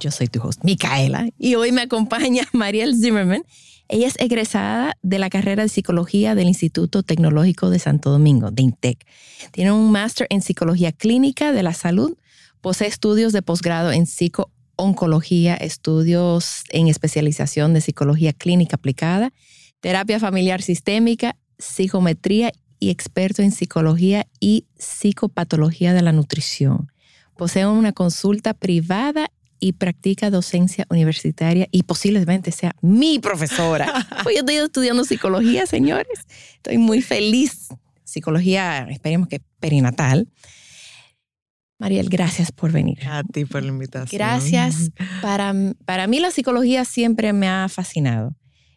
yo soy tu host, Micaela, y hoy me acompaña Mariel Zimmerman. Ella es egresada de la carrera de psicología del Instituto Tecnológico de Santo Domingo, de INTEC. Tiene un máster en psicología clínica de la salud, posee estudios de posgrado en psico-oncología, estudios en especialización de psicología clínica aplicada, terapia familiar sistémica, psicometría y experto en psicología y psicopatología de la nutrición. Posee una consulta privada y practica docencia universitaria y posiblemente sea mi profesora. pues yo estoy estudiando psicología, señores. Estoy muy feliz. Psicología, esperemos que perinatal. Mariel, gracias por venir. A ti por la invitación. Gracias. Para, para mí la psicología siempre me ha fascinado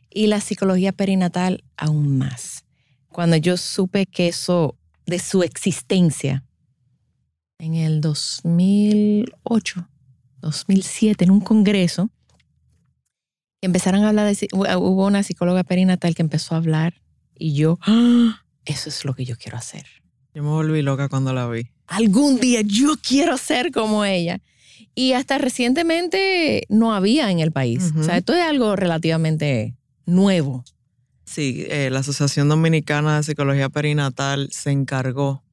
y la psicología perinatal aún más. Cuando yo supe que eso, de su existencia, en el 2008, 2007 en un congreso, empezaron a hablar de, hubo una psicóloga perinatal que empezó a hablar y yo, ¡Ah! eso es lo que yo quiero hacer. Yo me volví loca cuando la vi. Algún día yo quiero ser como ella. Y hasta recientemente no había en el país. O sea, esto es algo relativamente nuevo. Sí, eh, la Asociación Dominicana de Psicología Perinatal se encargó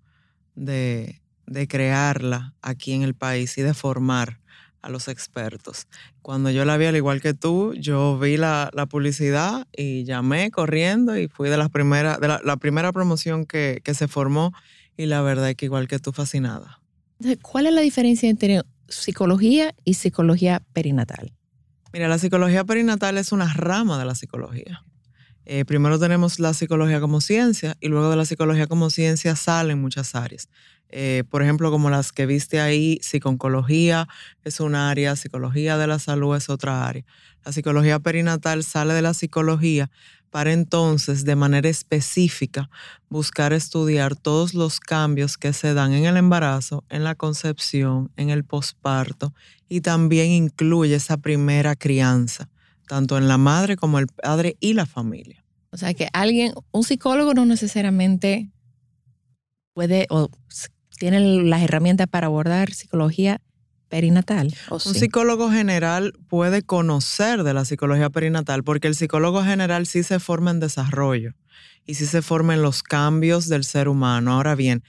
de, de crearla aquí en el país y de formar a los expertos. Cuando yo la vi, al igual que tú, yo vi la, publicidad y llamé corriendo y fui de las primeras, de la, primera promoción que, que, se formó y la verdad es que igual que tú, fascinada. ¿Cuál es la diferencia entre psicología y psicología perinatal? Mira, la psicología perinatal es una rama de la psicología. Eh, primero tenemos la psicología como ciencia y luego de la psicología como ciencia salen muchas áreas. Eh, por ejemplo, como las que viste ahí, psiconcología es un área, psicología de la salud es otra área. La psicología perinatal sale de la psicología para entonces, de manera específica, buscar estudiar todos los cambios que se dan en el embarazo, en la concepción, en el posparto y también incluye esa primera crianza, tanto en la madre como el padre y la familia. O sea que alguien, un psicólogo no necesariamente puede o tienen las herramientas para abordar psicología perinatal. Un psicólogo general puede conocer de la psicología perinatal porque el psicólogo general sí se forma en desarrollo y sí se forma en los cambios del ser humano. Ahora bien,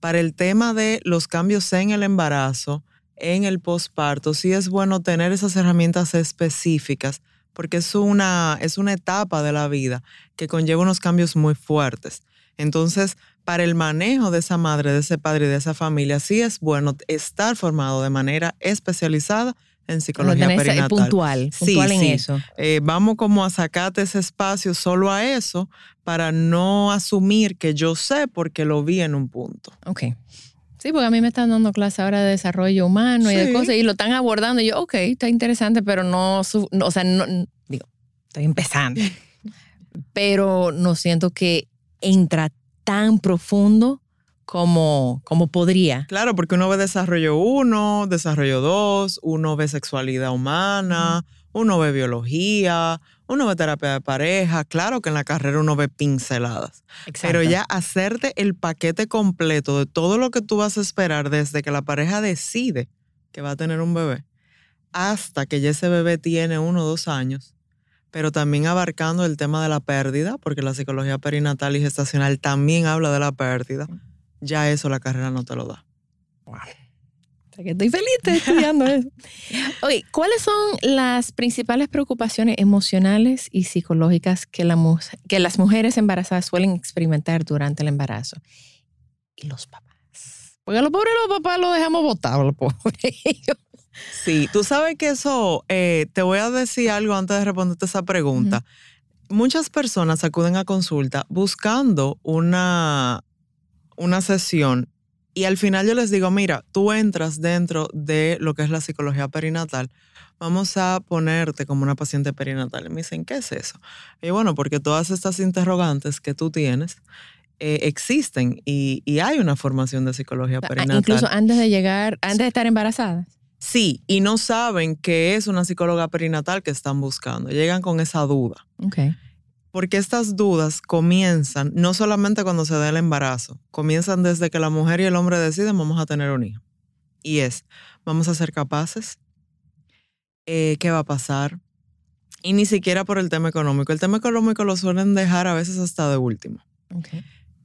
para el tema de los cambios en el embarazo, en el posparto, sí es bueno tener esas herramientas específicas porque es una, es una etapa de la vida que conlleva unos cambios muy fuertes. Entonces, para el manejo de esa madre, de ese padre y de esa familia, sí es bueno estar formado de manera especializada en psicología perinatal. puntual, puntual en eso. Eh, vamos como a sacarte ese espacio solo a eso para no asumir que yo sé porque lo vi en un punto. Ok. Sí, porque a mí me están dando clases ahora de desarrollo humano y de cosas y lo están abordando y yo, ok, está interesante, pero no, o sea, no, digo, estoy empezando. pero no siento que entra tan profundo como, como podría. Claro, porque uno ve desarrollo 1, desarrollo 2, uno ve sexualidad humana, uno ve biología, uno ve terapia de pareja. Claro que en la carrera uno ve pinceladas. Pero ya hacerte el paquete completo de todo lo que tú vas a esperar desde que la pareja decide que va a tener un bebé hasta que ya ese bebé tiene uno o dos años, pero también abarcando el tema de la pérdida, porque la psicología perinatal y gestacional también habla de la pérdida, ya eso la carrera no te lo da. Wow. estoy feliz de estudiando eso. Oye, ¿cuáles son las principales preocupaciones emocionales y psicológicas que, la, que las mujeres embarazadas suelen experimentar durante el embarazo? Y los papás. Porque a los pobres los papás los dejamos botados, los pobres. Sí, tú sabes que eso, eh, te voy a decir algo antes de responderte esa pregunta. Muchas personas acuden a consulta buscando una, una sesión Y al final yo les digo, mira, tú entras dentro de lo que es la psicología perinatal, vamos a ponerte como una paciente perinatal. Y me dicen, ¿qué es eso? Y bueno, porque todas estas interrogantes que tú tienes eh, existen y, y, hay una formación de psicología perinatal. Incluso antes de llegar, antes de estar embarazada. Sí, y no saben que es una psicóloga perinatal que están buscando. Llegan con esa duda. Okay. Porque estas dudas comienzan no solamente cuando se da el embarazo, comienzan desde que la mujer y el hombre deciden vamos a tener un hijo. Y es, vamos a ser capaces, eh, ¿qué va a pasar? Y ni siquiera por el tema económico. El tema económico lo suelen dejar a veces hasta de último.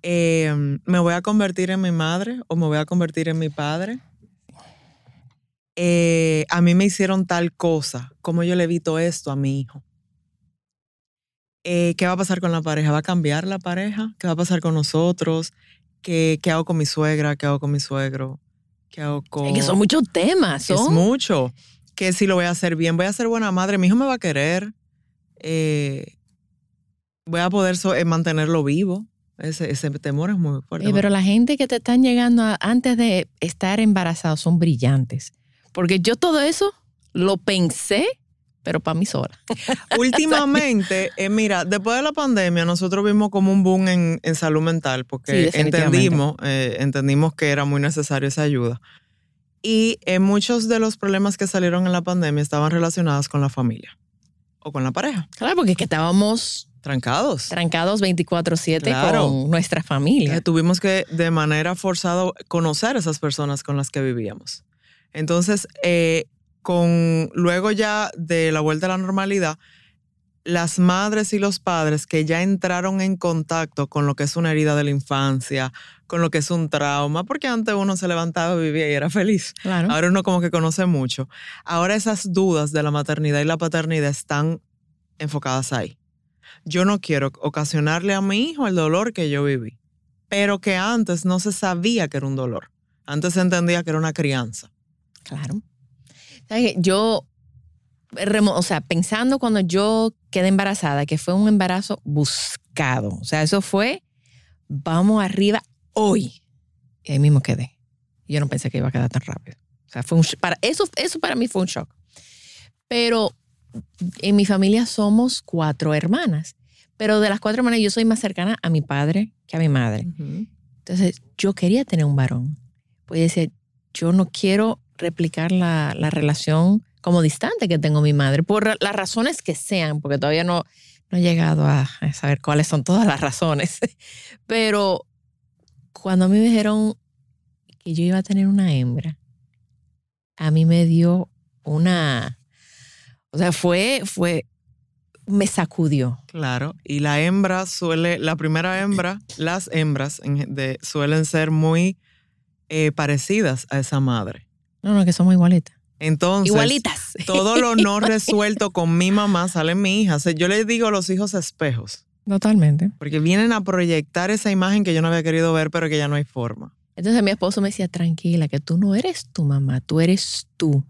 Em, ¿Me voy a convertir en mi madre o me voy a convertir en mi padre? Eh, a mí me hicieron tal cosa, ¿cómo yo le evito esto a mi hijo? Eh, ¿qué va a pasar con la pareja? ¿Va a cambiar la pareja? ¿Qué va a pasar con nosotros? ¿Qué, qué hago con mi suegra? ¿Qué hago con mi suegro? ¿Qué hago con...? Es que son muchos temas, son... Es mucho. Que si lo voy a hacer bien, voy a ser buena madre, mi hijo me va a querer, eh, voy a poder eh, mantenerlo vivo. Ese, ese, temor es muy fuerte. pero la gente que te están llegando antes de estar embarazado son brillantes. Porque yo todo eso lo pensé pero para mí sola. Últimamente, eh, mira, después de la pandemia, nosotros vimos como un boom en, salud mental, porque entendimos, eh, entendimos que era muy necesaria esa ayuda. Y eh, muchos de los problemas que salieron en la pandemia estaban relacionados con la familia o con la pareja. Claro, porque es que estábamos trancados. Trancados 24/7 con nuestra familia. tuvimos que de manera forzada conocer a esas personas con las que vivíamos. Entonces, eh, con luego ya de la vuelta a la normalidad, las madres y los padres que ya entraron en contacto con lo que es una herida de la infancia, con lo que es un trauma, porque antes uno se levantaba, vivía y era feliz. Ahora uno como que conoce mucho. Ahora esas dudas de la maternidad y la paternidad están enfocadas ahí. Yo no quiero ocasionarle a mi hijo el dolor que yo viví, pero que antes no se sabía que era un dolor. Antes se entendía que era una crianza. Claro. Yo, o sea, pensando cuando yo quedé embarazada, que fue un embarazo buscado. O sea, eso fue, vamos arriba hoy. Y ahí mismo quedé. Yo no pensé que iba a quedar tan rápido. O sea, fue un, para, eso, eso para mí fue un shock. Pero en mi familia somos cuatro hermanas. Pero de las cuatro hermanas, yo soy más cercana a mi padre que a mi madre. Entonces, yo quería tener un varón. Pues decía, yo no quiero replicar la, relación como distante que tengo mi madre, por las razones que sean, porque todavía no, no he llegado a, saber cuáles son todas las razones. Pero cuando me dijeron que yo iba a tener una hembra, a mí me dio una, o sea, fue, fue, me sacudió. Claro, y la hembra suele, la primera hembra, las hembras suelen ser muy eh, parecidas a esa madre. No, no, que somos igualitas. Entonces, Igualitas. todo lo no resuelto con mi mamá sale en mi hija. yo le digo a los hijos espejos. Totalmente. Porque vienen a proyectar esa imagen que yo no había querido ver, pero que ya no hay forma. Entonces mi esposo me decía, tranquila, que tú no eres tu mamá, tú eres tú.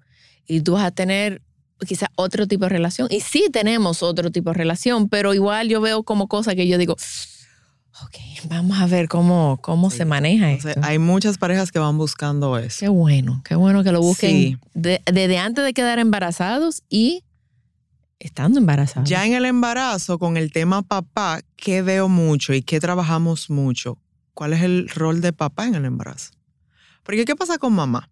Y tú vas a tener quizás otro tipo de relación. Y sí tenemos otro tipo de relación, pero igual yo veo como cosas que yo digo, Ok, vamos a ver cómo, cómo se maneja esto. hay muchas parejas que van buscando eso. Qué bueno, qué bueno que lo busquen desde antes de quedar embarazados y estando embarazados. Ya en el embarazo, con el tema papá, ¿qué veo mucho y qué trabajamos mucho? ¿Cuál es el rol de papá en el embarazo? Porque ¿qué pasa con mamá?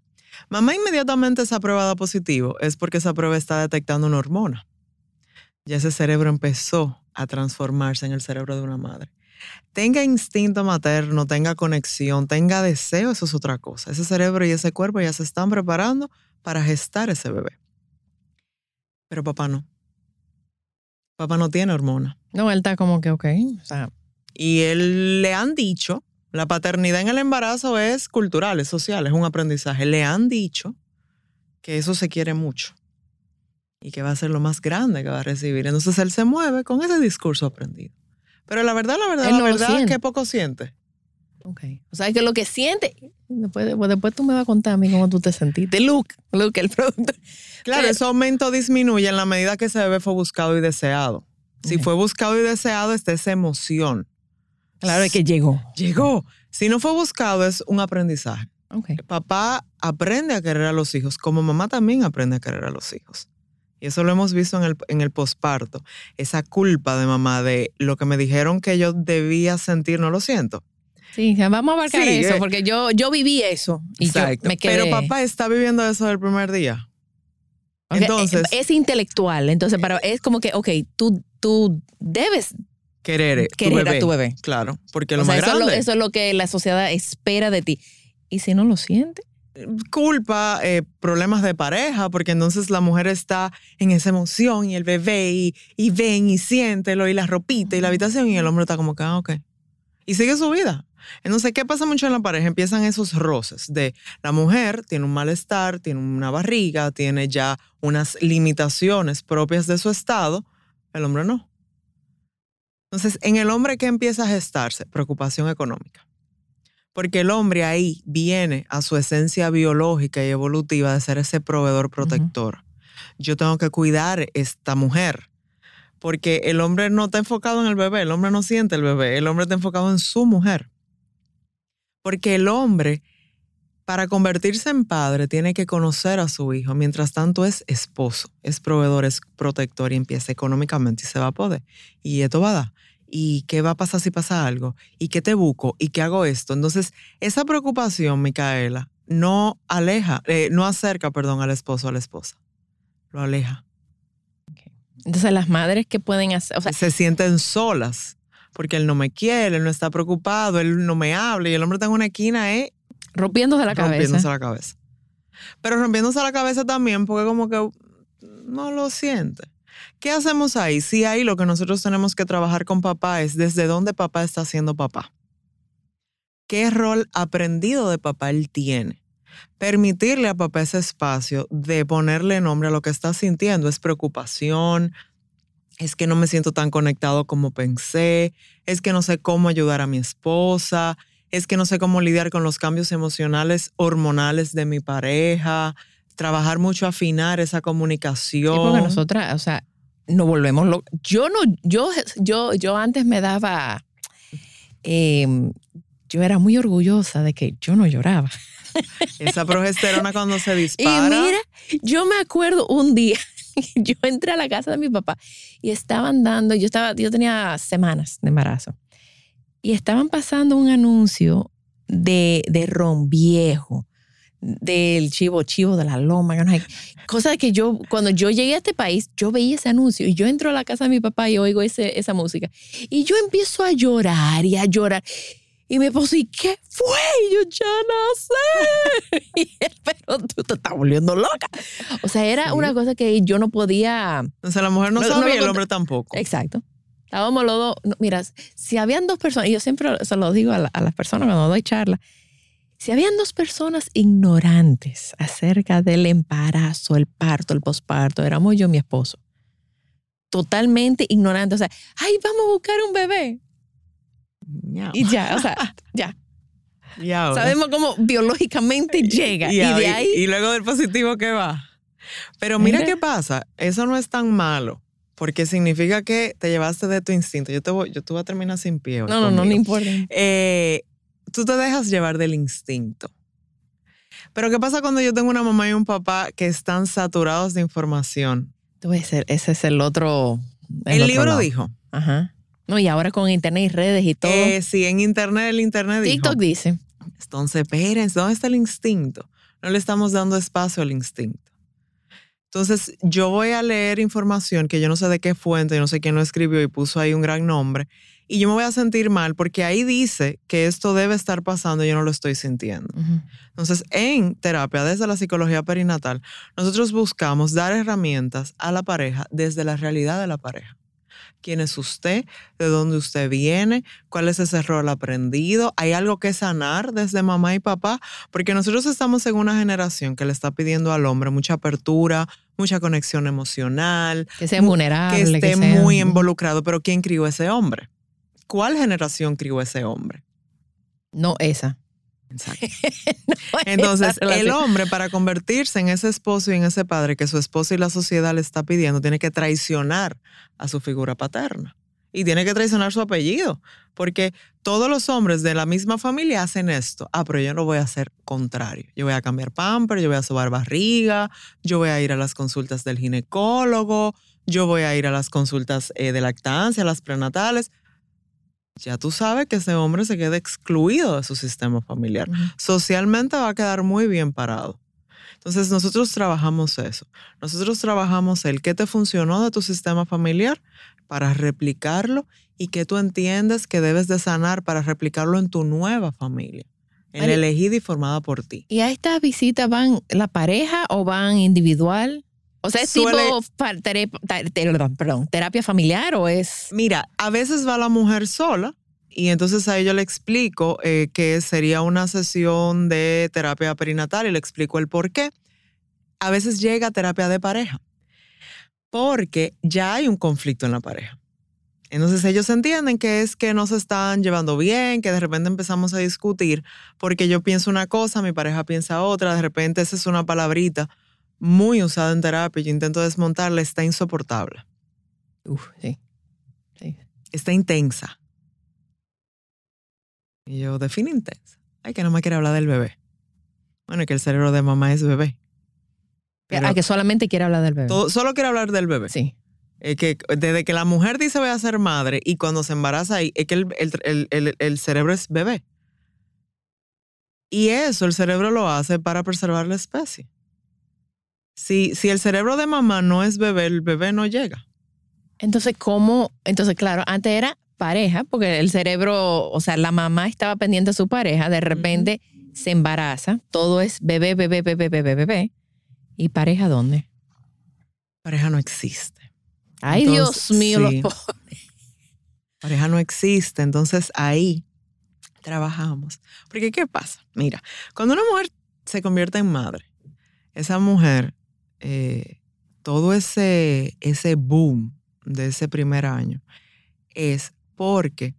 Mamá inmediatamente es aprobada positivo, es porque esa prueba está detectando una hormona. Ya ese cerebro empezó a transformarse en el cerebro de una madre tenga instinto materno, tenga conexión, tenga deseo, eso es otra cosa. Ese cerebro y ese cuerpo ya se están preparando para gestar ese bebé. Pero papá no. Papá no tiene hormona. No, él está como que, ok. Y él le han dicho, la paternidad en el embarazo es cultural, es social, es un aprendizaje. Le han dicho que eso se quiere mucho y que va a ser lo más grande que va a recibir. Entonces él se mueve con ese discurso aprendido. Pero la verdad, la verdad, la verdad es que poco siente. Ok. O sea, que lo que siente, después, después tú me vas a contar a mí cómo tú te sentiste. Luke, Luke, el producto. Claro, ese aumento disminuye en la medida que ese bebé fue buscado y deseado. Si fue buscado y deseado, está esa emoción. Claro, es que llegó. Llegó. Si no fue buscado, es un aprendizaje. Okay. Papá aprende a querer a los hijos, como mamá también aprende a querer a los hijos. Y eso lo hemos visto en el, en el posparto. Esa culpa de mamá de lo que me dijeron que yo debía sentir, no lo siento. Sí, vamos a abarcar Sí, eso, eh. porque yo, yo viví eso y Exacto. yo me quedé. Pero papá está viviendo eso del primer día. Entonces- es intelectual, entonces, pero es como que, ok, tú, tú debes Querer, eh, tu querer bebé. a tu bebé. Claro, porque O lo sea, más eso es lo, grande. eso es lo que la sociedad espera de ti. Y si no lo siente, culpa, eh, problemas de pareja, porque entonces la mujer está en esa emoción y el bebé y, y ven y siéntelo y la ropita y la habitación y el hombre está como que, ah, ok. Y sigue su vida. Entonces, ¿qué pasa mucho en la pareja? Empiezan esos roces de la mujer tiene un malestar, tiene una barriga, tiene ya unas limitaciones propias de su estado, el hombre no. Entonces, en el hombre, ¿qué empieza a gestarse? Preocupación económica. Porque el hombre ahí viene a su esencia biológica y evolutiva de ser ese proveedor protector. Yo tengo que cuidar esta mujer. Porque el hombre no está enfocado en el bebé, el hombre no siente el bebé, el hombre está enfocado en su mujer. Porque el hombre, para convertirse en padre, tiene que conocer a su hijo. Mientras tanto es esposo, es proveedor, es protector y empieza económicamente y se va a poder. Y esto va a dar. ¿Y qué va a pasar si pasa algo? ¿Y qué te busco? ¿Y qué hago esto? Entonces, esa preocupación, Micaela, no aleja, eh, no acerca, perdón, al esposo o a la esposa. Lo aleja. entonces las madres que pueden hacer, o sea, se sienten solas porque él no me quiere, él no está preocupado, él no me habla y el hombre está en una esquina eh, rompiéndose la cabeza. rompiéndose la cabeza. Pero rompiéndose la cabeza también porque como que no lo siente. ¿Qué hacemos ahí? Si ahí lo que nosotros tenemos que trabajar con papá es desde dónde papá está siendo papá. ¿Qué rol aprendido de papá él tiene? Permitirle a papá ese espacio de ponerle nombre a lo que está sintiendo. Es preocupación, es que no me siento tan conectado como pensé, es que no sé cómo ayudar a mi esposa, es que no sé cómo lidiar con los cambios emocionales hormonales de mi pareja, trabajar mucho, afinar esa comunicación. Sí, porque nosotras, o sea, nos volvemos locas. Yo no, yo, yo, yo antes me daba, eh, yo era muy orgullosa de que yo no lloraba. Esa progesterona cuando se Y dispara. mira, yo me acuerdo un día, yo entré a la casa de mi papá y estaban dando, yo estaba, yo tenía semanas de embarazo y estaban pasando un anuncio de, de ron viejo, del chivo chivo de la loma, no sé qué. cosa que yo, cuando yo llegué a este país, yo veía ese anuncio y yo entro a la casa de mi papá y oigo ese, esa música y yo empiezo a llorar y a llorar. Y me esposo, ¿y qué fue? Y yo ya no sé. Y él, pero tú te estás volviendo loca. O sea, era Sí. una cosa que yo no podía. Entonces la mujer no, No- no sabe lo y el hombre tampoco. Exacto. Estábamos los dos. no, mira, si habían dos personas, y yo siempre se lo digo a, la- a las personas cuando doy charla, si habían dos personas ignorantes acerca del embarazo, el parto, el posparto, éramos yo y mi esposo. Totalmente ignorantes. O sea, ay, vamos a buscar un bebé. Y ya, o sea, ya. Y ahora. Sabemos cómo biológicamente llega. Y, ahí- de ahí. y luego del positivo que va. Pero mira, Mira. qué pasa, eso no es tan malo, porque significa que te llevaste de tu instinto. Yo te voy, yo te voy a terminar sin pie. hoy no, no, no, no conmigo. importa. Eh, tú te dejas llevar del instinto. Pero ¿qué pasa cuando yo tengo una mamá y un papá que están saturados de información? Tú ves, ese es el otro. El, otro libro lado. dijo, Ajá. No, y ahora con internet y redes y todo. eh, si en internet el internet dijo, TikTok dice. Entonces, espérense, ¿dónde está el instinto? No le estamos dando espacio al instinto. Entonces, yo voy a leer información que yo no sé de qué fuente, yo no sé quién lo escribió y puso ahí un gran nombre, y yo me voy a sentir mal porque ahí dice que esto debe estar pasando y yo no lo estoy sintiendo. Entonces, en terapia, desde la psicología perinatal, nosotros buscamos dar herramientas a la pareja desde la realidad de la pareja. ¿Quién es usted? ¿De dónde usted viene? ¿Cuál es ese rol aprendido? ¿Hay algo que sanar desde mamá y papá? Porque nosotros estamos en una generación que le está pidiendo al hombre mucha apertura, mucha conexión emocional, Que sea vulnerable. que esté sea- muy involucrado. Pero ¿quién crió ese hombre? ¿Cuál generación crió ese hombre? No esa. Exacto. No esa Entonces, el hombre para convertirse en ese esposo y en ese padre que su esposo y la sociedad le está pidiendo, tiene que traicionar a su figura paterna. y tiene que traicionar su apellido, porque todos los hombres de la misma familia hacen esto. Ah, pero yo no voy a hacer contrario. Yo voy a cambiar pamper, yo voy a sobar barriga, yo voy a ir a las consultas del ginecólogo, yo voy a ir a las consultas eh, de lactancia, las prenatales. Ya tú sabes que ese hombre se queda excluido de su sistema familiar. Socialmente va a quedar muy bien parado. Entonces nosotros trabajamos eso. Nosotros trabajamos el qué te funcionó de tu sistema familiar para replicarlo y que tú entiendes que debes de sanar para replicarlo en tu nueva familia, en elegida y formada por ti. ¿Y a estas visitas van la pareja o van individual? O sea, ¿es tipo perdón, terapia familiar o es...? Mira, a veces va la mujer sola y entonces a ella le explico eh, que sería una sesión de terapia perinatal y le explico el por qué. A veces llega terapia de pareja porque ya hay un conflicto en la pareja. Entonces ellos entienden que es que no se están llevando bien, que de repente empezamos a discutir porque yo pienso una cosa, mi pareja piensa otra, de repente esa es una palabrita muy usada en terapia, yo intento desmontarla, está insoportable. Uf, sí. sí. Está intensa. Y yo, define intensa. Ay, que no me quiere hablar del bebé. Bueno, que el cerebro de mamá es bebé. Pero, que solamente quiere hablar del bebé. solo quiere hablar del bebé. Sí. que desde que la mujer dice voy a ser madre y cuando se embaraza ahí, es que el, cerebro es bebé. Y eso el cerebro lo hace para preservar la especie. Si, si el cerebro de mamá no es bebé, el bebé no llega. Entonces, ¿cómo? Entonces, claro, antes era pareja, porque el cerebro, o sea, la mamá estaba pendiente de su pareja, de repente se embaraza, todo es bebé, bebé, bebé, bebé, bebé. ¿Y pareja dónde? Pareja no existe. Ay, Dios mío, los pobres. Pareja no existe, entonces ahí trabajamos. Porque, ¿qué pasa? Mira, cuando una mujer se convierte en madre, esa mujer, eh, todo ese, ese boom de ese primer año es porque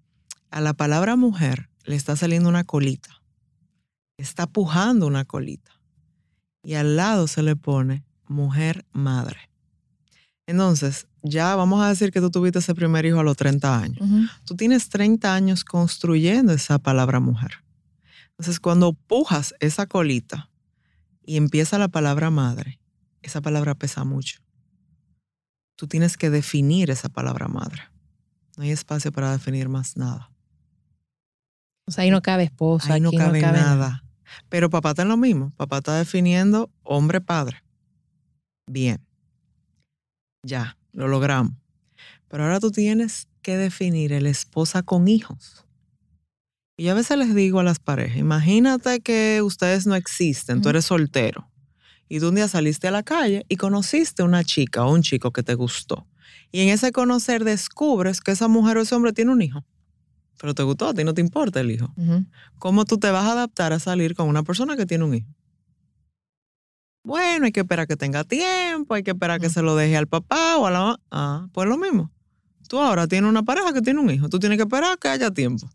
a la palabra mujer le está saliendo una colita, está pujando una colita y al lado se le pone mujer madre. Entonces, ya vamos a decir que tú tuviste ese primer hijo a los 30 años. Tú tienes 30 años construyendo esa palabra mujer. Entonces, cuando pujas esa colita y empieza la palabra madre, esa palabra pesa mucho. Tú tienes que definir esa palabra madre. No hay espacio para definir más nada. O sea, ahí no cabe esposa. Ahí no cabe, nada. Pero papá está en lo mismo. Papá está definiendo hombre-padre. Bien. Ya, lo logramos. Pero ahora tú tienes que definir el esposa con hijos. Y yo a veces les digo a las parejas, imagínate que ustedes no existen, tú eres soltero. Y tú un día saliste a la calle y conociste una chica o un chico que te gustó. Y en ese conocer descubres que esa mujer o ese hombre tiene un hijo. Pero te gustó, a ti no te importa el hijo. ¿Cómo tú te vas a adaptar a salir con una persona que tiene un hijo? Bueno, hay que esperar que tenga tiempo, hay que esperar que se lo deje al papá o a la mamá. Ah, pues lo mismo. Tú ahora tienes una pareja que tiene un hijo. Tú tienes que esperar que haya tiempo.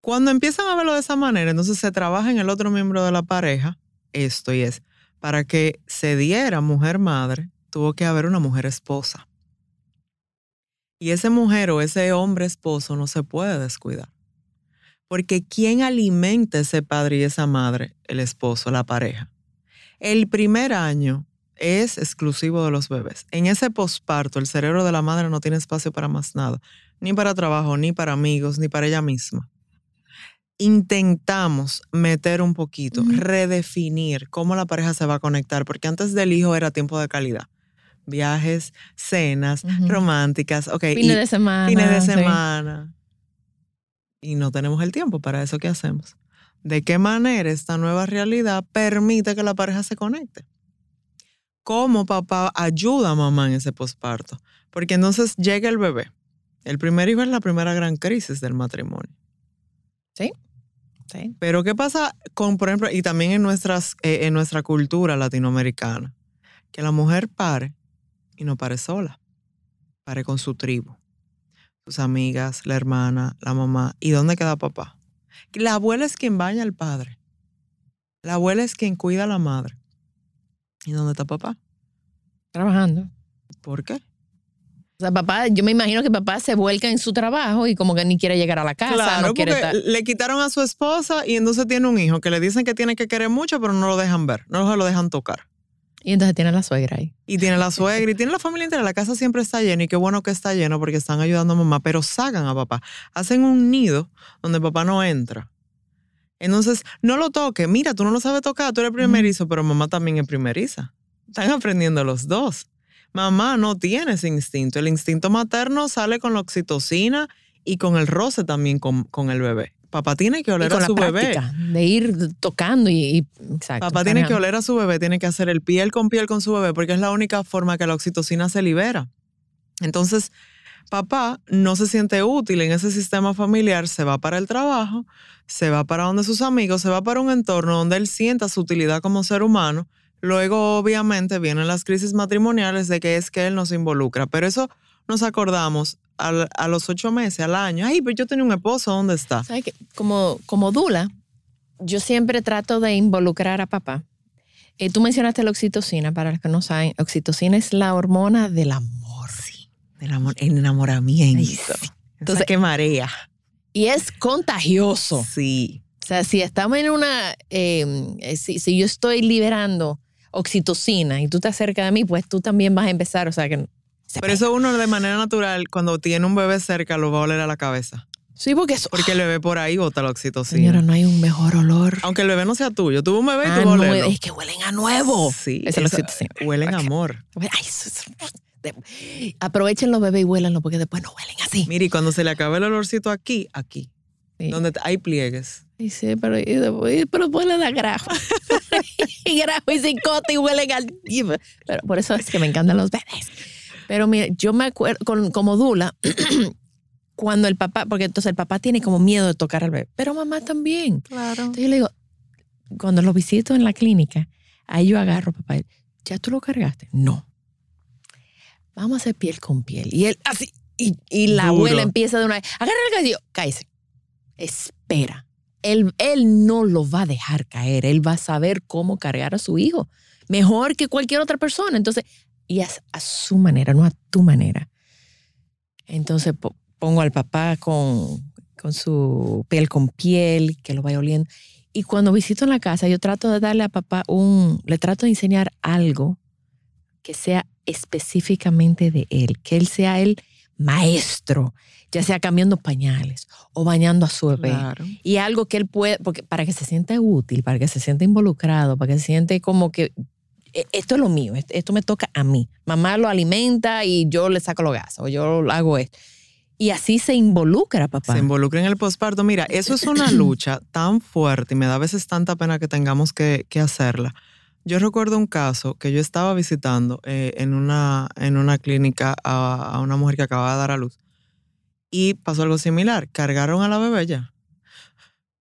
Cuando empiezan a verlo de esa manera, entonces se trabaja en el otro miembro de la pareja. Esto y es, para que se diera mujer madre, tuvo que haber una mujer esposa. Y ese mujer o ese hombre esposo no se puede descuidar. Porque ¿quién alimenta ese padre y esa madre? El esposo, la pareja. El primer año es exclusivo de los bebés. En ese posparto, el cerebro de la madre no tiene espacio para más nada, ni para trabajo, ni para amigos, ni para ella misma. Intentamos meter un poquito, redefinir cómo la pareja se va a conectar, porque antes del hijo era tiempo de calidad viajes, cenas románticas, ok. Fines de semana. Fines de semana. Y no tenemos el tiempo para eso. ¿Qué hacemos? ¿De qué manera esta nueva realidad permite que la pareja se conecte? ¿Cómo papá ayuda a mamá en ese posparto? Porque entonces llega el bebé. El primer hijo es la primera gran crisis del matrimonio. Sí. Sí. Pero ¿qué pasa con, por ejemplo, y también en, nuestras, eh, en nuestra cultura latinoamericana? Que la mujer pare y no pare sola, pare con su tribu, sus amigas, la hermana, la mamá. ¿Y dónde queda papá? La abuela es quien baña al padre. La abuela es quien cuida a la madre. ¿Y dónde está papá? Trabajando. ¿Por qué? O sea, papá, yo me imagino que papá se vuelca en su trabajo y como que ni quiere llegar a la casa, Claro, no quiere estar. le quitaron a su esposa y entonces tiene un hijo que le dicen que tiene que querer mucho, pero no lo dejan ver, no lo dejan tocar. Y entonces tiene la suegra ahí. Y tiene la suegra y tiene la familia entera. La casa siempre está llena y qué bueno que está lleno porque están ayudando a mamá, pero sacan a papá. Hacen un nido donde papá no entra. Entonces, no lo toque. Mira, tú no lo sabes tocar, tú eres primerizo, pero mamá también es primeriza. Están aprendiendo los dos. Mamá no tiene ese instinto. El instinto materno sale con la oxitocina y con el roce también con, con el bebé. Papá tiene que Y oler con a la su bebé. de ir tocando y, y- exacto. Papá tiene que oler a su bebé, tiene que hacer el piel con piel con su bebé, porque es la única forma que la oxitocina se libera. Entonces, papá no se siente útil en ese sistema familiar, se va para el trabajo, se va para donde sus amigos, se va para un entorno donde él sienta su utilidad como ser humano. Luego, obviamente, vienen las crisis matrimoniales de que es que él no se involucra, pero eso nos acordamos al- a los ocho meses, al año. Ay, pero yo tenía un esposo, ¿dónde está? Como, como Dula, yo siempre trato de involucrar a papá. Eh, tú mencionaste la oxitocina, para los que no saben, oxitocina es la hormona del amor. El amor, el enamoramiento. Ay, sí. Entonces, Entonces- qué marea. Y es contagioso. Sí. O sea, si estamos en una, eh, eh, si, si yo estoy liberando oxitocina y tú te acercas a mí, pues tú también vas a empezar, o sea que... se pega. eso uno de manera natural, cuando tiene un bebé cerca, lo va a oler a la cabeza. Sí, porque eso... Porque el bebé por ahí bota la oxitocina. Señora, no hay un mejor olor. Aunque el bebé no sea tuyo. Tuvo un bebé y Ah, no, olerlo. es que huelen a nuevo. Sí. Esa es la oxitocina. Huelen a amor. Ay, eso es- de- Aprovechen los bebés y huélanlo porque después no huelen así. Mire, y cuando se le acabe el olorcito aquí, aquí, Sí. donde hay pliegues. Y sí, pero, y después- pero después le da grajo. y grajo y cicote y huelen al... Pero por eso es que me encantan los bebés. Pero mira, yo me acuerdo, con- como Dula, cuando el papá, porque entonces el papá tiene como miedo de tocar al bebé, pero mamá también. Claro. Entonces yo le digo, cuando lo visito en la clínica, ahí yo agarro, papá, ¿ya tú lo cargaste? No. Vamos a hacer piel con piel. Y él así, y, y la Duro. abuela empieza de una vez, agarra el gatillo, cállese. Espera. Él, él no lo va a dejar caer, él va a saber cómo cargar a su hijo, mejor que cualquier otra persona. Entonces, y es a su manera, no a tu manera. Entonces po- pongo al papá con, con su piel con piel, que lo vaya oliendo. Y cuando visito en la casa, yo trato de darle a papá un, le trato de enseñar algo que sea específicamente de él, que él sea el maestro, ya sea cambiando pañales o bañando a su bebé. Claro. Y algo que él puede, porque para que se sienta útil, para que se sienta involucrado, para que se siente como que "E- esto es lo mío, esto, me toca a mí. Mamá lo alimenta y yo le saco los gases o yo hago esto. Y así se involucra papá. Se involucra en el posparto. Mira, eso es una lucha tan fuerte y me da a veces tanta pena que tengamos que, que hacerla. Yo recuerdo un caso que yo estaba visitando eh, en, una, en una clínica a, a una mujer que acababa de dar a luz y pasó algo similar. Cargaron a la bebé ya.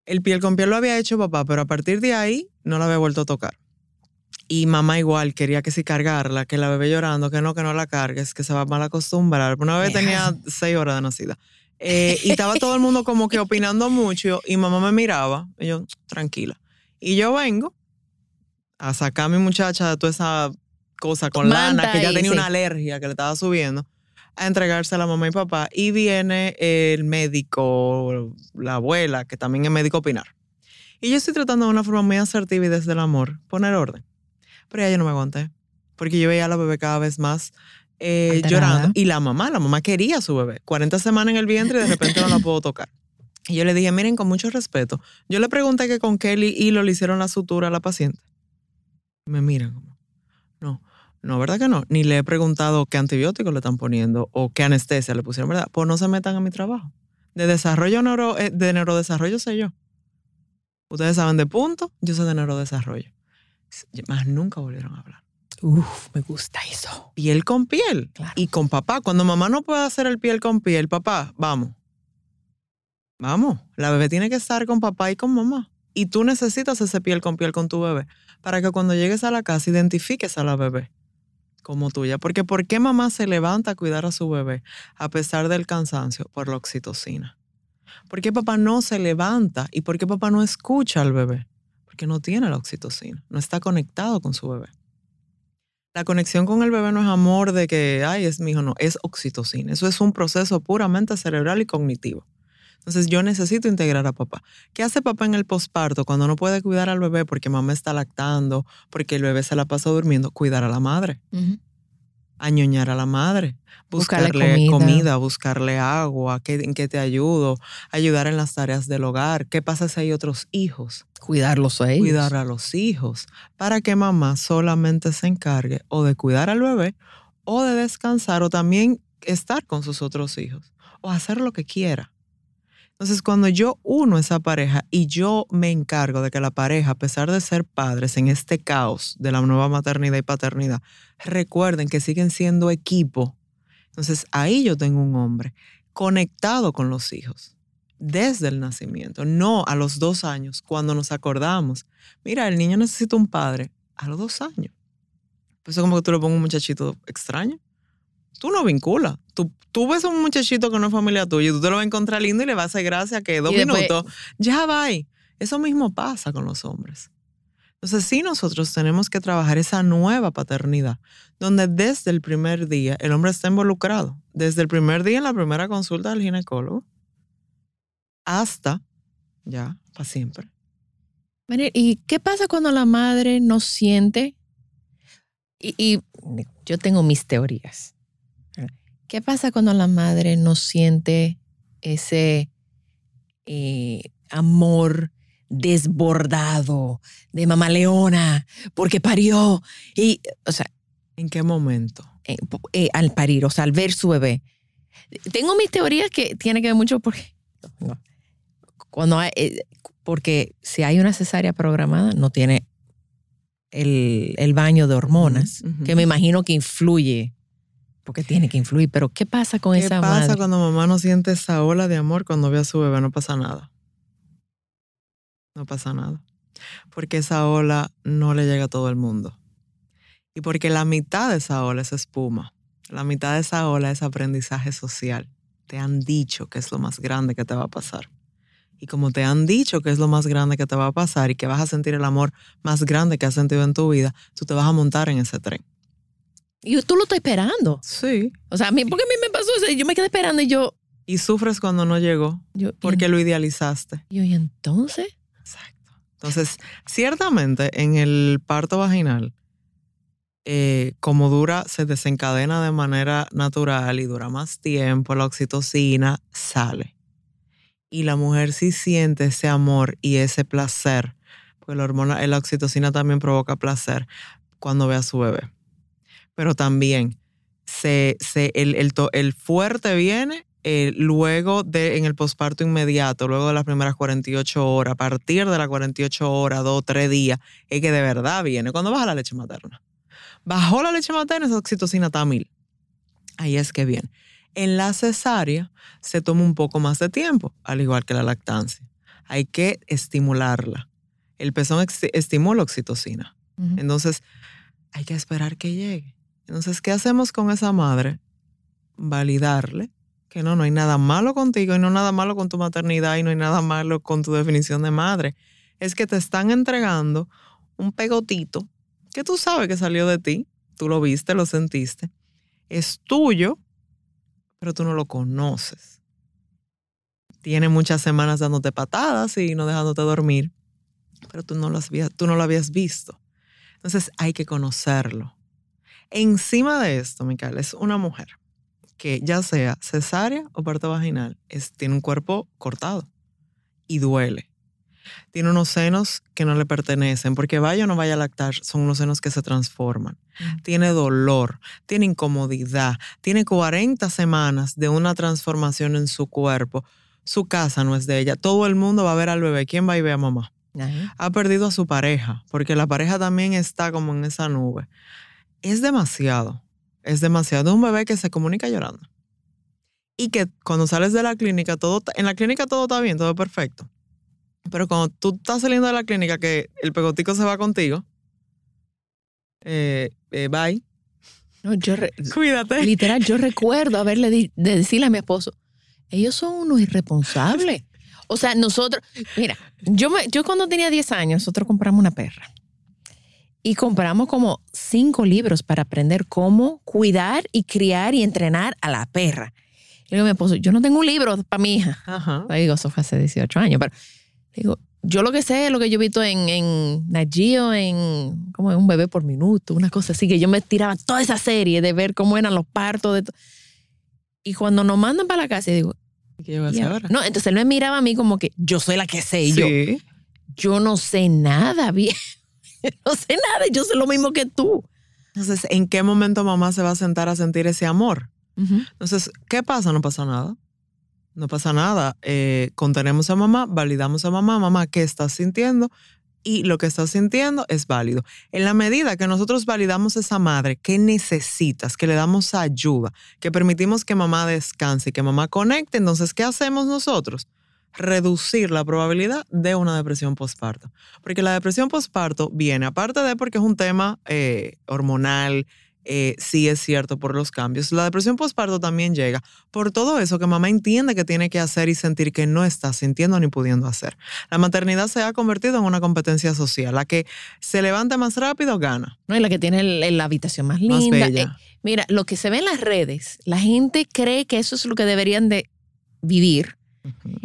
El piel con piel lo había hecho papá, pero a partir de ahí no la había vuelto a tocar. Y mamá igual quería que si cargarla, que la bebé llorando, que no, que no la cargues, que se va a mal acostumbrar. Una bebé tenía seis horas de nacida. Eh, y estaba todo el mundo como que opinando mucho y mamá me miraba y yo, tranquila. Y yo vengo a sacar a mi muchacha de toda esa cosa con Manta lana, que ya y- tenía sí. una alergia que le estaba subiendo, a entregarse a la mamá y papá. Y viene el médico, la abuela, que también es médico opinar. Y yo estoy tratando de una forma muy asertiva y desde el amor poner orden. Pero ya yo no me aguanté, porque yo veía a la bebé cada vez más eh, llorando. Y la mamá, la mamá quería a su bebé. 40 semanas en el vientre y de repente no la puedo tocar. Y yo le dije, miren, con mucho respeto. Yo le pregunté que con qué li- hilo le hicieron la sutura a la paciente. Me miran como, no, no, ¿verdad que no? Ni le he preguntado qué antibióticos le están poniendo o qué anestesia le pusieron, ¿verdad? Pues no se metan a mi trabajo. De desarrollo neuro, eh, de neurodesarrollo sé yo. Ustedes saben de punto, yo sé de neurodesarrollo. Más nunca volvieron a hablar. Uf, me gusta eso. Piel con piel. Claro. Y con papá. Cuando mamá no puede hacer el piel con piel, papá, vamos. Vamos. La bebé tiene que estar con papá y con mamá. Y tú necesitas ese piel con piel con tu bebé para que cuando llegues a la casa identifiques a la bebé como tuya. Porque ¿por qué mamá se levanta a cuidar a su bebé a pesar del cansancio? Por la oxitocina. ¿Por qué papá no se levanta y por qué papá no escucha al bebé? Porque no tiene la oxitocina, no está conectado con su bebé. La conexión con el bebé no es amor de que, ay, es mi hijo, no, es oxitocina. Eso es un proceso puramente cerebral y cognitivo. Entonces yo necesito integrar a papá. ¿Qué hace papá en el posparto cuando no puede cuidar al bebé porque mamá está lactando, porque el bebé se la pasa durmiendo? Cuidar a la madre. Añoñar a la madre, buscarle, comida. buscarle agua, en qué te ayudo, ayudar en las tareas del hogar. ¿Qué pasa si hay otros hijos? Cuidarlos a ellos. Cuidar a los hijos, para que mamá solamente se encargue o de cuidar al bebé o de descansar o también estar con sus otros hijos o hacer lo que quiera. Entonces, cuando yo uno esa pareja y yo me encargo de que la pareja, a pesar de ser padres en este caos de la nueva maternidad y paternidad, recuerden que siguen siendo equipo. Entonces, ahí yo tengo un hombre conectado con los hijos desde el nacimiento, no a los dos años, cuando nos acordamos. Mira, el niño necesita un padre a los dos años. Pues es como que tú le pongas un muchachito extraño tú no vinculas. Tú, tú ves a un muchachito que no es familia tuya y tú te lo vas a encontrar lindo y le vas a hacer gracia que dos minutos, ya va. Eso mismo pasa con los hombres. Entonces sí nosotros tenemos que trabajar esa nueva paternidad, donde desde el primer día el hombre está involucrado, desde el primer día en la primera consulta del ginecólogo hasta ya, para siempre. ¿Y qué pasa cuando la madre no siente? y yo tengo mis teorías. ¿Qué pasa cuando la madre no siente ese eh, amor desbordado de mamá leona porque parió? Y, o sea, ¿en qué momento? Eh, eh, al parir, o sea, al ver su bebé. Tengo mis teorías que tiene que ver mucho porque cuando porque si hay una cesárea programada no tiene el, baño de hormonas, que me imagino que influye porque tiene que influir. Pero ¿qué pasa con esa madre? ¿Qué pasa cuando mamá no siente esa ola de amor cuando ve a su bebé? No pasa nada. No pasa nada. Porque esa ola no le llega a todo el mundo. Y porque la mitad de esa ola es espuma. La mitad de esa ola es aprendizaje social. Te han dicho que es lo más grande que te va a pasar. Y como te han dicho que es lo más grande que te va a pasar y que vas a sentir el amor más grande que has sentido en tu vida, tú te vas a montar en ese tren. Y tú lo estás esperando. Sí. O sea, a mí, porque a mí me pasó eso, yo me quedé esperando y yo... Y sufres cuando no llegó, porque lo idealizaste. Yo, ¿y entonces? Exacto. Entonces, ciertamente en el parto vaginal, eh, como dura, se desencadena de manera natural y dura más tiempo, la oxitocina sale. Y la mujer sí siente ese amor y ese placer, pues la hormona, la oxitocina también provoca placer cuando ve a su bebé pero también se, se, el, el, el fuerte viene eh, luego de, en el posparto inmediato, luego de las primeras 48 horas, a partir de las 48 horas, dos, tres días, es que de verdad viene cuando baja la leche materna. Bajó la leche materna, esa oxitocina está mil. Ahí es que viene. En la cesárea se toma un poco más de tiempo, al igual que la lactancia. Hay que estimularla. El pezón estimula oxitocina. Entonces, hay que esperar que llegue. Entonces, ¿qué hacemos con esa madre? Validarle que no, no hay nada malo contigo y no nada malo con tu maternidad y no hay nada malo con tu definición de madre. Es que te están entregando un pegotito que tú sabes que salió de ti, tú lo viste, lo sentiste, es tuyo, pero tú no lo conoces. Tiene muchas semanas dándote patadas y no dejándote dormir, pero tú no lo, tú no lo habías visto. Entonces hay que conocerlo. Encima de esto, Micaela, es una mujer que ya sea cesárea o parto vaginal, es, tiene un cuerpo cortado y duele. Tiene unos senos que no le pertenecen, porque vaya o no vaya a lactar, son unos senos que se transforman. Mm. Tiene dolor, tiene incomodidad, tiene 40 semanas de una transformación en su cuerpo. Su casa no es de ella. Todo el mundo va a ver al bebé. ¿Quién va y ve a mamá? Ha perdido a su pareja, porque la pareja también está como en esa nube es demasiado. Es demasiado. Un bebé que se comunica llorando. Y que cuando sales de la clínica, todo, en la clínica todo está bien, todo perfecto. Pero cuando tú estás saliendo de la clínica, que el pegotico se va contigo, eh, eh, bye. No, yo Cuídate. Literal, yo recuerdo haberle de decirle a mi esposo, ellos son unos irresponsables. O sea, nosotros, mira, yo, me, yo cuando tenía 10 años, nosotros compramos una perra. Y compramos como cinco libros para aprender cómo cuidar y criar y entrenar a la perra. Y le digo a mi esposo, yo no tengo un libro para mi hija. Ajá. Le digo, eso fue hace 18 años, pero digo, yo lo que sé es lo que yo he visto en, en Nat Geo, en como en un bebé por minuto, una cosa así, que yo me tiraba toda esa serie de ver cómo eran los partos. De y cuando nos mandan para la casa, digo, ¿Qué yo voy a ahora? no, entonces él me miraba a mí como que yo soy la que sé. Y yo, Sí. yo no sé nada bien. no sé nada, yo sé lo mismo que tú. Entonces, ¿en qué momento mamá se va a sentar a sentir ese amor? Entonces, ¿qué pasa? No pasa nada. No pasa nada. Eh, contenemos a mamá, validamos a mamá, mamá, ¿qué estás sintiendo? Y lo que estás sintiendo es válido. En la medida que nosotros validamos a esa madre, ¿qué necesitas? Que le damos ayuda, que permitimos que mamá descanse y que mamá conecte, entonces, ¿qué hacemos nosotros? Reducir la probabilidad de una depresión postparto. Porque la depresión postparto viene, aparte de porque es un tema eh, hormonal, eh, sí es cierto por los cambios. La depresión postparto también llega por todo eso que mamá entiende que tiene que hacer y sentir que no está sintiendo ni pudiendo hacer. La maternidad se ha convertido en una competencia social. La que se levante más rápido gana. ¿no? Y la que tiene el- la habitación más Más linda. bella. Eh, mira, lo que se ve en las redes, la gente cree que eso es lo que deberían de vivir.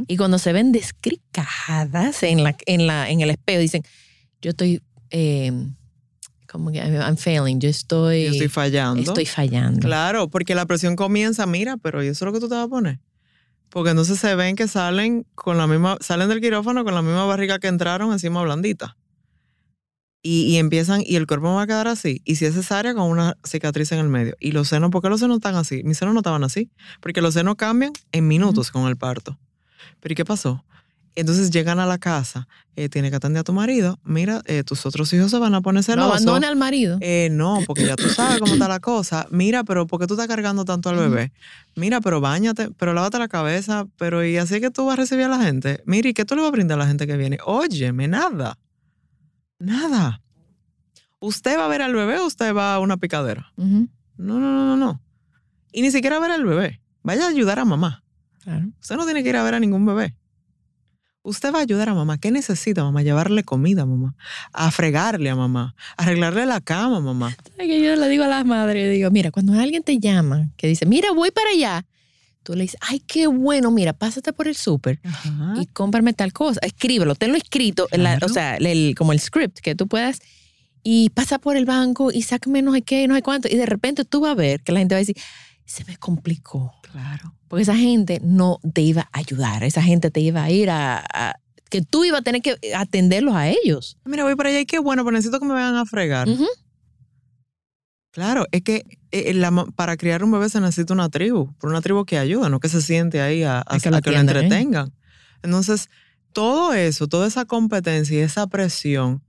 Y cuando se ven descricadas en, la, en, la, en el espejo, dicen, yo estoy, eh, como que I'm failing, yo estoy, Yo estoy fallando. estoy fallando. Claro, porque la presión comienza, mira, pero ¿y eso es lo que tú te vas a poner? Porque entonces se ven que salen con la misma, salen del quirófano con la misma barriga que entraron encima blandita. Y, y empiezan, y el cuerpo va a quedar así. Y si es cesárea, con una cicatriz en el medio. Y los senos, ¿por qué los senos están así? Mis senos no estaban así. Porque los senos cambian en minutos con el parto. Pero ¿y qué pasó? Entonces llegan a la casa, eh, tiene que atender a tu marido. Mira, eh, tus otros hijos se van a poner No celosos. abandona al marido. Eh, no, porque ya tú sabes cómo está la cosa. Mira, pero ¿por qué tú estás cargando tanto al bebé? Mira, pero bañate, pero lávate la cabeza, pero y así que tú vas a recibir a la gente. Mira, ¿y qué tú le vas a brindar a la gente que viene? Óyeme, nada. Nada. ¿Usted va a ver al bebé o usted va a una picadera? No, no, no, no, no. Y ni siquiera a ver al bebé. Vaya a ayudar a mamá. Claro. Usted no tiene que ir a ver a ningún bebé. Usted va a ayudar a mamá. ¿Qué necesita mamá? Llevarle comida a mamá. A fregarle a mamá. A arreglarle la cama a mamá. ¿Sabes que yo le digo a las madres, digo, mira, cuando alguien te llama, que dice, mira, voy para allá, tú le dices, ay, qué bueno, mira, pásate por el súper y cómprame tal cosa. Escríbelo, tenlo escrito, la- o sea, el- como el script, que tú puedas, y pasa por el banco y sácame no sé qué, no sé cuánto, y de repente tú vas a ver que la gente va a decir, se me complicó. Claro. Porque esa gente no te iba a ayudar, esa gente te iba a ir a, a- que tú ibas a tener que atenderlos a ellos. Mira, voy para allá y qué bueno, pero necesito que me vayan a fregar. Claro, es que eh, la ma- para criar un bebé se necesita una tribu, pero una tribu que ayuda, no que se siente ahí a, a- A que lo ¿eh? entretengan. Entonces, todo eso, toda esa competencia y esa presión,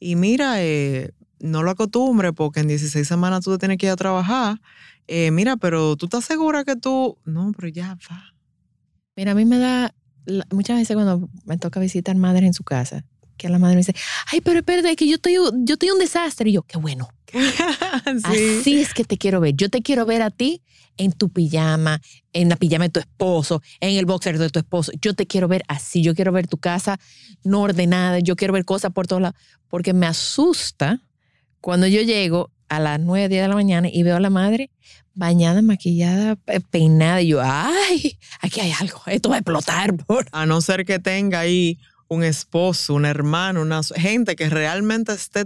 y mira, eh, no lo acostumbre porque en 16 semanas tú te tienes que ir a trabajar. Eh, mira, pero tú estás segura que tú. No, pero ya va. Mira, a mí me da, muchas veces cuando me toca visitar madres en su casa, que la madre me dice, ay, pero espérate, es que yo estoy, yo estoy un desastre. Y yo, qué bueno. sí. Así es que te quiero ver. Yo te quiero ver a ti en tu pijama, en la pijama de tu esposo, en el boxer de tu esposo. Yo te quiero ver así. Yo quiero ver tu casa no ordenada. Yo quiero ver cosas por todos lados. Porque me asusta cuando yo llego a las 9, 10 de la mañana y veo a la madre bañada, maquillada, pe- peinada. Y yo, ay, aquí hay algo. Esto va a explotar. Por... A no ser que tenga ahí un esposo, un hermano, una gente que realmente esté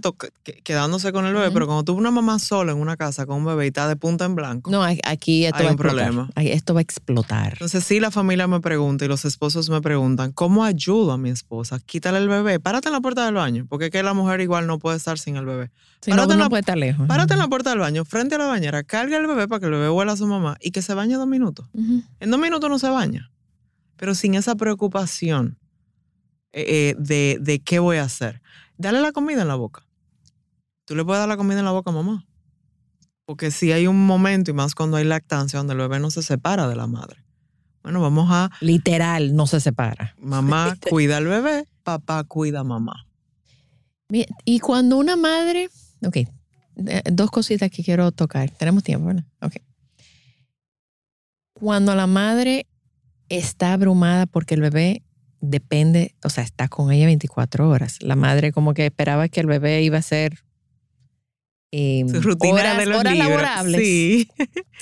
quedándose con el bebé, pero cuando tú una mamá sola en una casa con un bebé y está de punta en blanco. No, aquí esto Hay va a un explotar. problema. Esto va a explotar. Entonces sí, la familia me pregunta y los esposos me preguntan, ¿cómo ayudo a mi esposa? Quítale el bebé, párate en la puerta del baño, porque es que la mujer igual no puede estar sin el bebé. Si no, párate en la- puede estar lejos. Párate en la puerta del baño, frente a la bañera, carga el bebé para que el bebé huela a su mamá y que se bañe dos minutos. En dos minutos no se baña, pero sin esa preocupación eh, eh, de, de qué voy a hacer. Dale la comida en la boca. Tú le puedes dar la comida en la boca a mamá. Porque si hay un momento, y más cuando hay lactancia, donde el bebé no se separa de la madre. Bueno, vamos a, Literal, no se separa. mamá cuida al bebé, papá cuida a mamá. Y cuando una madre, ok, eh, dos cositas que quiero tocar. Tenemos tiempo, ¿verdad? Ok. Cuando la madre está abrumada porque el bebé depende, o sea, está con ella 24 horas. La madre como que esperaba que el bebé iba a ser eh, Su rutina horas, de los horas libros. laborables. Sí.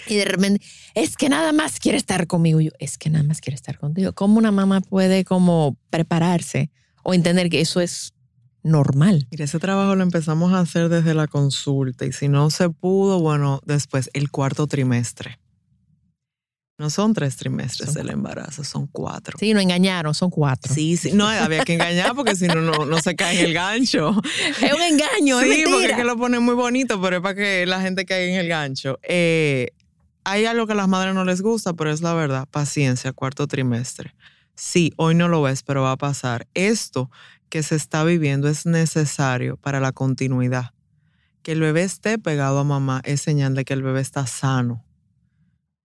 Y de repente, es que nada más quiere estar conmigo. Yo, es que nada más quiere estar contigo. ¿Cómo una mamá puede como prepararse o entender que eso es normal? Mira, ese trabajo lo empezamos a hacer desde la consulta y si no se pudo, bueno, después el cuarto trimestre. No son tres trimestres Son del embarazo, son cuatro. Sí, no engañaron, son cuatro. Sí, sí, no, había que engañar porque si no, no, se cae en el gancho. Es un engaño, es sí, porque es que lo ponen muy bonito, pero es para que la gente caiga en el gancho. Eh, hay algo que a las madres no les gusta, pero es la verdad. Paciencia, cuarto trimestre. Sí, hoy no lo ves, pero va a pasar. Esto que se está viviendo es necesario para la continuidad. Que el bebé esté pegado a mamá es señal de que el bebé está sano,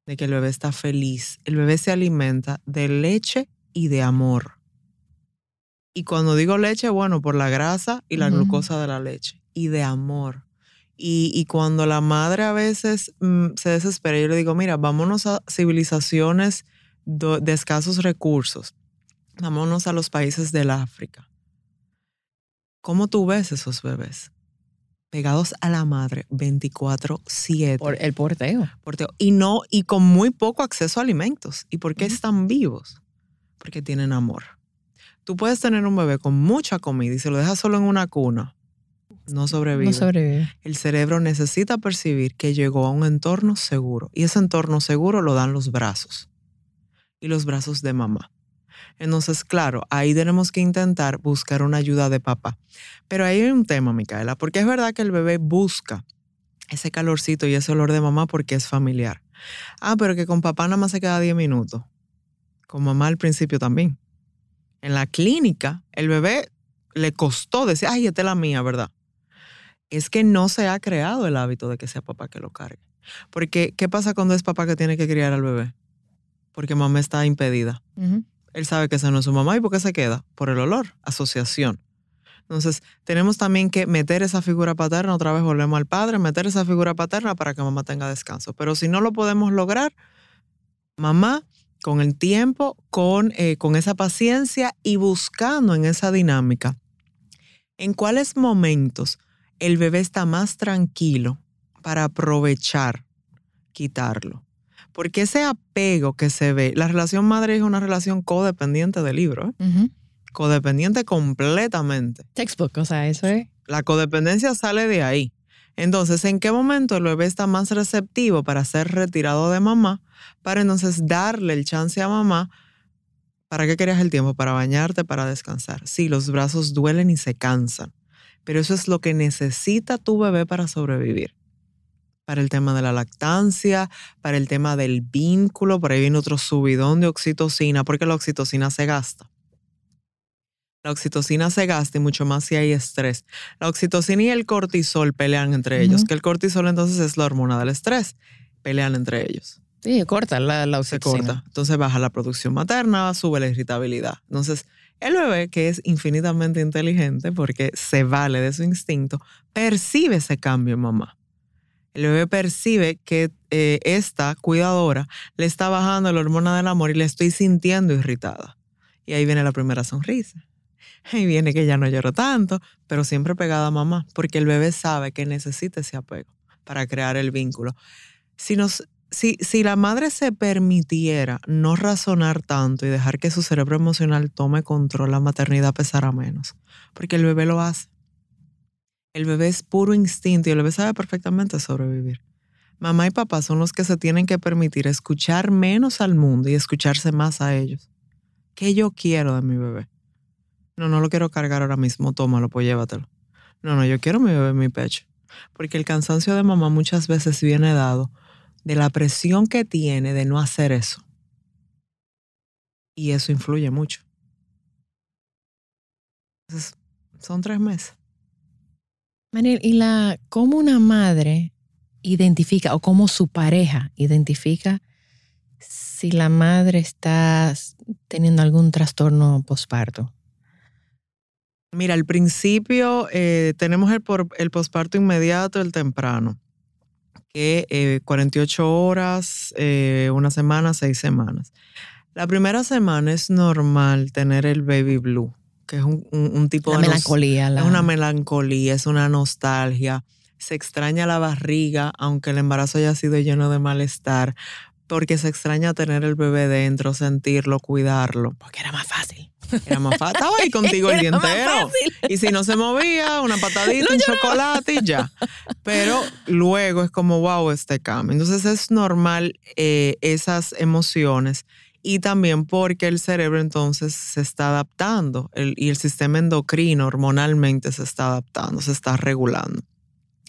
de que el bebé está feliz. El bebé se alimenta de leche y de amor. Y cuando digo leche, bueno, por la grasa y la glucosa de la leche. Y de amor. Y, y cuando la madre a veces mm, se desespera, yo le digo, mira, vámonos a civilizaciones do- de escasos recursos. Vámonos a los países del África. ¿Cómo tú ves esos bebés? Pegados a la madre 24-7. Por el porteo. Porteo. Y no, y con muy poco acceso a alimentos. ¿Y por qué están vivos? Porque tienen amor. Tú puedes tener un bebé con mucha comida y se lo dejas solo en una cuna. No sobrevive. No sobrevive. El cerebro necesita percibir que llegó a un entorno seguro. Y ese entorno seguro lo dan los brazos. Y los brazos de mamá. Entonces, claro, ahí tenemos que intentar buscar una ayuda de papá. Pero ahí hay un tema, Micaela, porque es verdad que el bebé busca ese calorcito y ese olor de mamá porque es familiar. Ah, pero que con papá nada más se queda 10 minutos. Con mamá al principio también. En la clínica, el bebé le costó decir, ay, esta es la mía, ¿verdad? Es que no se ha creado el hábito de que sea papá que lo cargue. Porque, ¿qué pasa cuando es papá que tiene que criar al bebé? Porque mamá está impedida. Ujú. Él sabe que esa no es su mamá y ¿por qué se queda? Por el olor, asociación. Entonces, tenemos también que meter esa figura paterna, otra vez volvemos al padre, meter esa figura paterna para que mamá tenga descanso. Pero si no lo podemos lograr, mamá, con el tiempo, con, eh, con esa paciencia y buscando en esa dinámica, en cuáles momentos el bebé está más tranquilo para aprovechar quitarlo. Porque ese apego que se ve, la relación madre es una relación codependiente del libro, ¿eh? Codependiente completamente. Textbook, o sea, eso es. La codependencia sale de ahí. Entonces, ¿en qué momento el bebé está más receptivo para ser retirado de mamá? Para entonces darle el chance a mamá. ¿Para qué querías el tiempo? Para bañarte, para descansar. Sí, los brazos duelen y se cansan, pero eso es lo que necesita tu bebé para sobrevivir. Para el tema de la lactancia, para el tema del vínculo, por ahí viene otro subidón de oxitocina, porque la oxitocina se gasta. La oxitocina se gasta y mucho más si hay estrés. La oxitocina y el cortisol pelean entre ellos, Ujú. que el cortisol entonces es la hormona del estrés. Pelean entre ellos. Sí, corta la, la Se oxitocina. corta. Entonces baja la producción materna, sube la irritabilidad. Entonces, el bebé, que es infinitamente inteligente porque se vale de su instinto, percibe ese cambio en mamá. El bebé percibe que eh, esta cuidadora le está bajando la hormona del amor y le estoy sintiendo irritada. Y ahí viene la primera sonrisa. Ahí viene que ya no lloro tanto, pero siempre pegada a mamá, porque el bebé sabe que necesita ese apego para crear el vínculo. Si, nos, si, si la madre se permitiera no razonar tanto y dejar que su cerebro emocional tome control, la maternidad pesará menos, porque el bebé lo hace. El bebé es puro instinto y el bebé sabe perfectamente sobrevivir. Mamá y papá son los que se tienen que permitir escuchar menos al mundo y escucharse más a ellos. ¿Qué yo quiero de mi bebé? No, no lo quiero cargar ahora mismo, tómalo, pues llévatelo. No, no, yo quiero mi bebé en mi pecho. Porque el cansancio de mamá muchas veces viene dado de la presión que tiene de no hacer eso. Y eso influye mucho. Entonces, son tres meses. Manel, ¿y la cómo una madre identifica o cómo su pareja identifica si la madre está teniendo algún trastorno posparto? Mira, al principio eh, tenemos el, por, el posparto inmediato, el temprano, que eh, 48 horas, eh, una semana, seis semanas. La primera semana es normal tener el baby blue, que es un, un- un tipo La de melancolía. La, Es una melancolía, es una nostalgia. se extraña la barriga, aunque el embarazo haya sido lleno de malestar, porque se extraña tener el bebé dentro, sentirlo, cuidarlo. Porque era más fácil. Era más fácil. Estaba ahí contigo el día Era más entero. fácil. Y si no se movía, una patadita, un chocolate y ya. Pero luego es como, wow, este cambio. Entonces es normal eh, esas emociones y también porque el cerebro entonces se está adaptando el- y el sistema endocrino hormonalmente se está adaptando, se está regulando.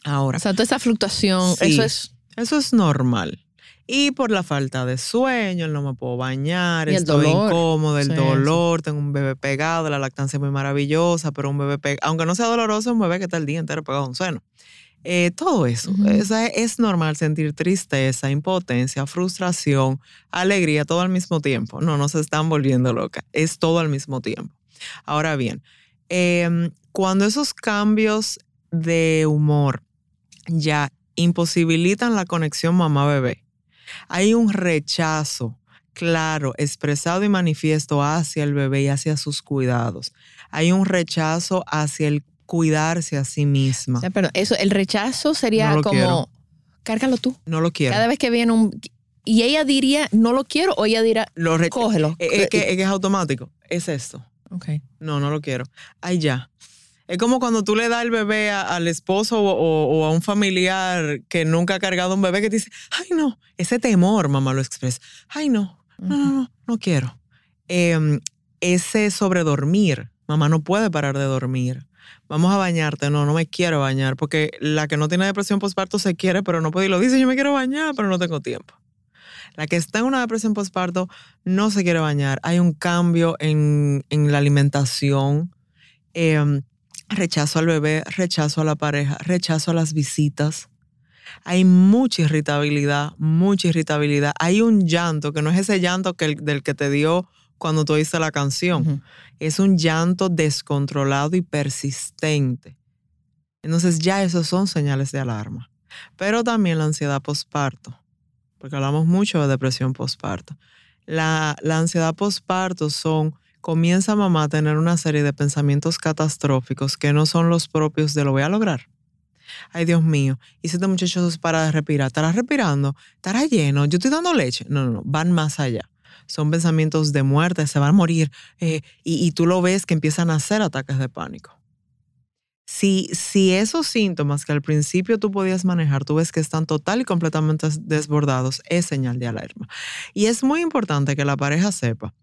Ahora, O sea, toda esa fluctuación, Sí. eso es. eso es normal. Y por la falta de sueño, no me puedo bañar, el estoy dolor. incómodo, el Sí, dolor, tengo un bebé pegado, la lactancia es muy maravillosa, pero un bebé pegado, aunque no sea doloroso, un bebé que está el día entero pegado a un. Eh, todo eso, Ujú. Esa es, es normal sentir tristeza, impotencia, frustración, alegría, todo al mismo tiempo. No, no se están volviendo locas, es todo al mismo tiempo. Ahora bien, em, cuando esos cambios de humor ya imposibilitan la conexión mamá-bebé, hay un rechazo claro, expresado y manifiesto hacia el bebé y hacia sus cuidados. Hay un rechazo hacia el cuidarse a sí misma. O sea, pero eso, el rechazo sería No como, quiero. cárgalo tú. No lo quiero. Cada vez que viene un... Y ella diría, no lo quiero, o ella dirá, Lo cógelo. Es, es que, es que es automático. Es esto. Ok. No, no lo quiero. Ay, ya. Es como cuando tú le das el bebé a- al esposo o, o- o a un familiar que nunca ha cargado un bebé que te dice, ay, no, ese temor, mamá lo expresa. Ay, no, no, no, no, no quiero. Em, ese sobredormir, mamá no puede parar de dormir. Vamos a bañarte, no, no me quiero bañar, porque la que no tiene depresión postparto se quiere, pero no puede y lo dice, yo me quiero bañar, pero no tengo tiempo. La que está en una depresión postparto no se quiere bañar. Hay un cambio en, en la alimentación, em, rechazo al bebé, rechazo a la pareja, rechazo a las visitas. Hay mucha irritabilidad, mucha irritabilidad. Hay un llanto que no es ese llanto que el- del que te dio cuando tú oíste la canción. Es un llanto descontrolado y persistente. Entonces ya esos son señales de alarma. Pero también la ansiedad postparto, porque hablamos mucho de depresión postparto. La, la ansiedad postparto son, comienza mamá a tener una serie de pensamientos catastróficos que no son los propios de lo voy a lograr. Ay, Dios mío, y si este muchacho se para de respirar, ¿estará respirando? ¿Estará lleno? ¿Yo estoy dando leche? No, no, no, van más allá. Son pensamientos de muerte, se van a morir. eh, y, y tú lo ves que empiezan a hacer ataques de pánico. Si, si esos síntomas que al principio tú podías manejar, tú ves que están total y completamente desbordados, es señal de alarma. Y es muy importante que la pareja sepa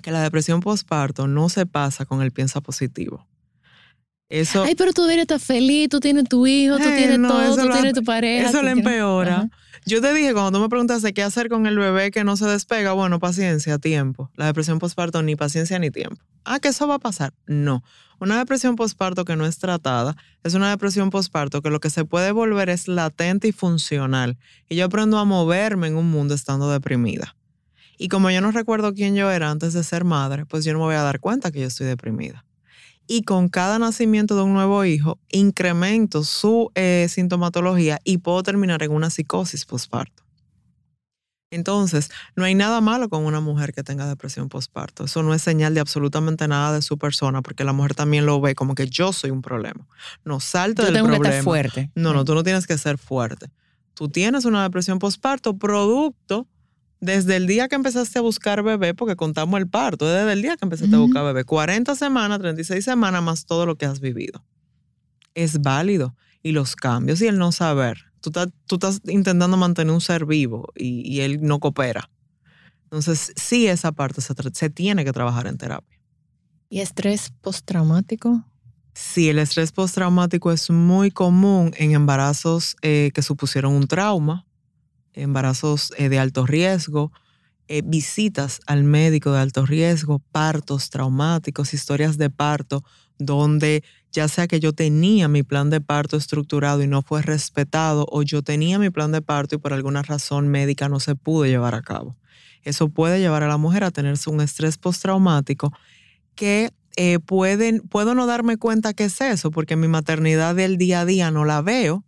que la depresión postparto no se pasa con el piensa positivo. Eso, Ay, pero tú estar feliz, tú tienes tu hijo, tú Eh, tienes no, todo, tú lo- tienes tu pareja. eso le empeora. Yo te dije, cuando tú me preguntaste qué hacer con el bebé que no se despega, bueno, paciencia, tiempo. La depresión postparto, ni paciencia ni tiempo. Ah, que eso va a pasar. No. Una depresión postparto que no es tratada es una depresión postparto que lo que se puede volver es latente y funcional. Y yo aprendo a moverme en un mundo estando deprimida. Y como yo no recuerdo quién yo era antes de ser madre, pues yo no me voy a dar cuenta que yo estoy deprimida. Y con cada nacimiento de un nuevo hijo, incremento su eh, sintomatología y puedo terminar en una psicosis postparto. Entonces, no hay nada malo con una mujer que tenga depresión postparto. Eso no es señal de absolutamente nada de su persona, porque la mujer también lo ve como que yo soy un problema. No salte Yo del tengo que problema. estar fuerte. No, no, tú no tienes que ser fuerte. Tú tienes una depresión postparto producto desde el día que empezaste a buscar bebé, porque contamos el parto, desde el día que empezaste a buscar bebé. 40 semanas, 36 semanas más todo lo que has vivido. Es válido. Y los cambios y el no saber. Tú estás, tú estás intentando mantener un ser vivo y, y él no coopera. Entonces, sí, esa parte se tiene que trabajar en terapia. ¿Y estrés postraumático? Sí, el estrés postraumático es muy común en embarazos eh, que supusieron un trauma, embarazos eh, de alto riesgo, eh, visitas al médico de alto riesgo, partos traumáticos, historias de parto, donde ya sea que yo tenía mi plan de parto estructurado y no fue respetado, o yo tenía mi plan de parto y por alguna razón médica no se pudo llevar a cabo. Eso puede llevar a la mujer a tener un estrés postraumático que eh, pueden, puedo no darme cuenta que es eso, porque mi maternidad del día a día no la veo,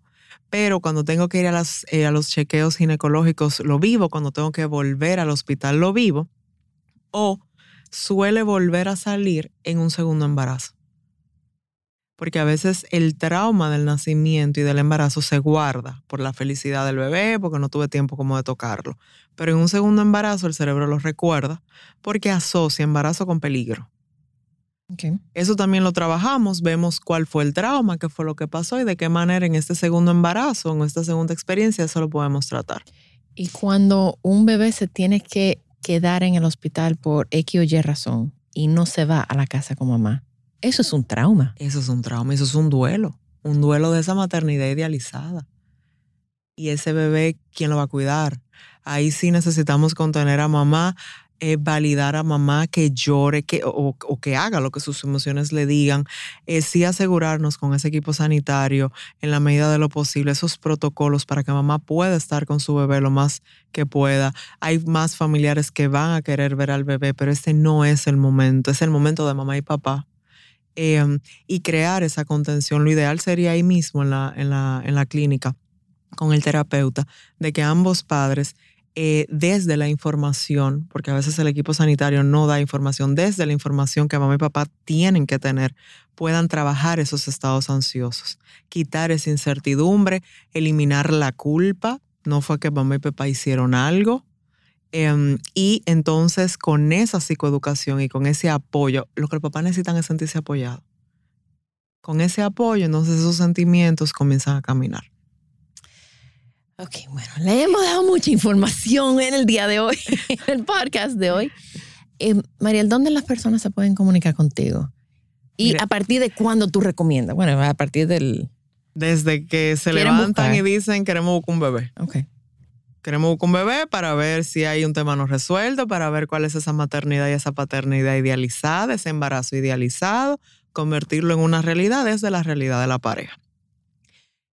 pero cuando tengo que ir eh, a los chequeos ginecológicos lo vivo, cuando tengo que volver al hospital lo vivo, o suele volver a salir en un segundo embarazo. porque a veces el trauma del nacimiento y del embarazo se guarda por la felicidad del bebé, porque no tuve tiempo como de tocarlo. Pero en un segundo embarazo el cerebro lo recuerda porque asocia embarazo con peligro. Eso también lo trabajamos, vemos cuál fue el trauma, qué fue lo que pasó y de qué manera en este segundo embarazo, en esta segunda experiencia, eso lo podemos tratar. Y cuando un bebé se tiene que quedar en el hospital por X o Y razón y no se va a la casa con mamá, eso es un trauma. Eso es un trauma, eso es un duelo, un duelo de esa maternidad idealizada. Y ese bebé, ¿quién lo va a cuidar? Ahí sí necesitamos contener a mamá, eh, validar a mamá que llore que, o, que haga lo que sus emociones le digan. Eh, sí asegurarnos con ese equipo sanitario, en la medida de lo posible, esos protocolos para que mamá pueda estar con su bebé lo más que pueda. Hay más familiares que van a querer ver al bebé, pero este no es el momento, es el momento de mamá y papá Em, y crear esa contención. Lo ideal sería ahí mismo en la, en la, en la clínica con el terapeuta, de que ambos padres, eh, desde la información, porque a veces el equipo sanitario no da información, desde la información que mamá y papá tienen que tener, puedan trabajar esos estados ansiosos, quitar esa incertidumbre, eliminar la culpa. No fue que mamá y papá hicieron algo, Em, y entonces con esa psicoeducación y con ese apoyo, lo que el papá necesitan es sentirse apoyado. Con ese apoyo, entonces esos sentimientos comienzan a caminar. Ok, bueno, le hemos dado mucha información en el día de hoy, en el podcast de hoy. Eh, Mariel, ¿dónde las personas se pueden comunicar contigo? ¿Y a partir de cuándo tú recomiendas? Bueno, a partir del... Desde que se levantan y dicen queremos buscar un bebé. Ok. Queremos buscar un bebé para ver si hay un tema no resuelto, para ver cuál es esa maternidad y esa paternidad idealizada, ese embarazo idealizado, convertirlo en una realidad desde la realidad de la pareja.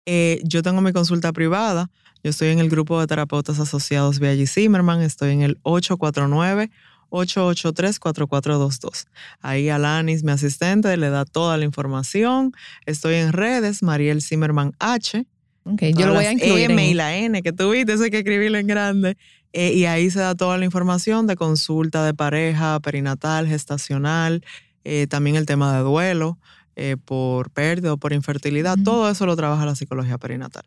Eh, yo tengo mi consulta privada. Yo estoy en el grupo de terapeutas asociados Viagi Zimmerman. Estoy en el 849-883-4422. Ahí Alanis, mi asistente, le da toda la información. Estoy en redes, Mariel Zimmerman H yo lo voy a incluir. M y la N que tuviste, eso hay que escribirlo en grande. Eh, y ahí se da toda la información de consulta de pareja, perinatal, gestacional, eh, también el tema de duelo eh, por pérdida o por infertilidad. Todo eso lo trabaja la psicología perinatal.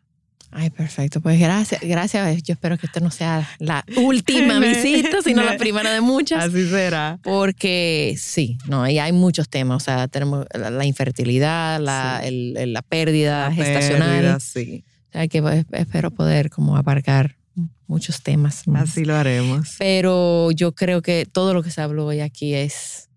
Ay, perfecto. Pues gracias, gracias. Yo espero que esto no sea la última visita, sino la primera de muchas. Así será. Porque sí, no, ahí hay muchos temas. O sea, tenemos la, infertilidad, la, la pérdida gestacional. sí. O sea, que pues, espero poder como aparcar muchos temas. Así lo haremos. Pero yo creo que todo lo que se habló hoy aquí es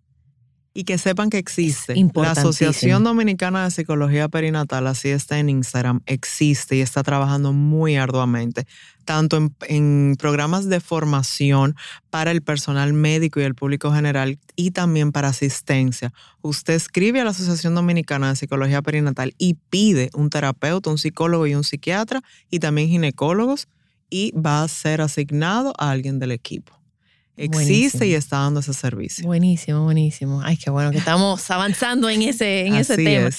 y que sepan que existe. La Asociación Dominicana de Psicología Perinatal, así está en Instagram, existe y está trabajando muy arduamente, tanto en, programas de formación para el personal médico y el público general y también para asistencia. Usted escribe a la Asociación Dominicana de Psicología Perinatal y pide un terapeuta, un psicólogo y un psiquiatra y también ginecólogos y va a ser asignado a alguien del equipo existe y está dando ese servicio. Buenísimo, buenísimo. Ay, qué bueno que estamos avanzando en ese, en ese tema.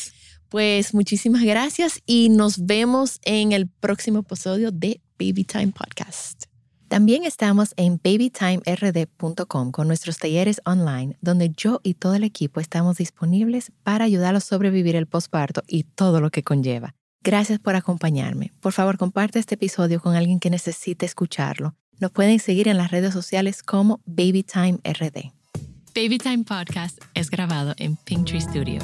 Pues muchísimas gracias y nos vemos en el próximo episodio de Baby Time Podcast. También estamos en babytimerd.com con nuestros talleres online, donde yo y todo el equipo estamos disponibles para ayudarlos a sobrevivir el posparto y todo lo que conlleva. Gracias por acompañarme. Por favor, comparte este episodio con alguien que necesite escucharlo nos pueden seguir en las redes sociales como BabyTime RD. Babytime Podcast es grabado en Pinktree Studio.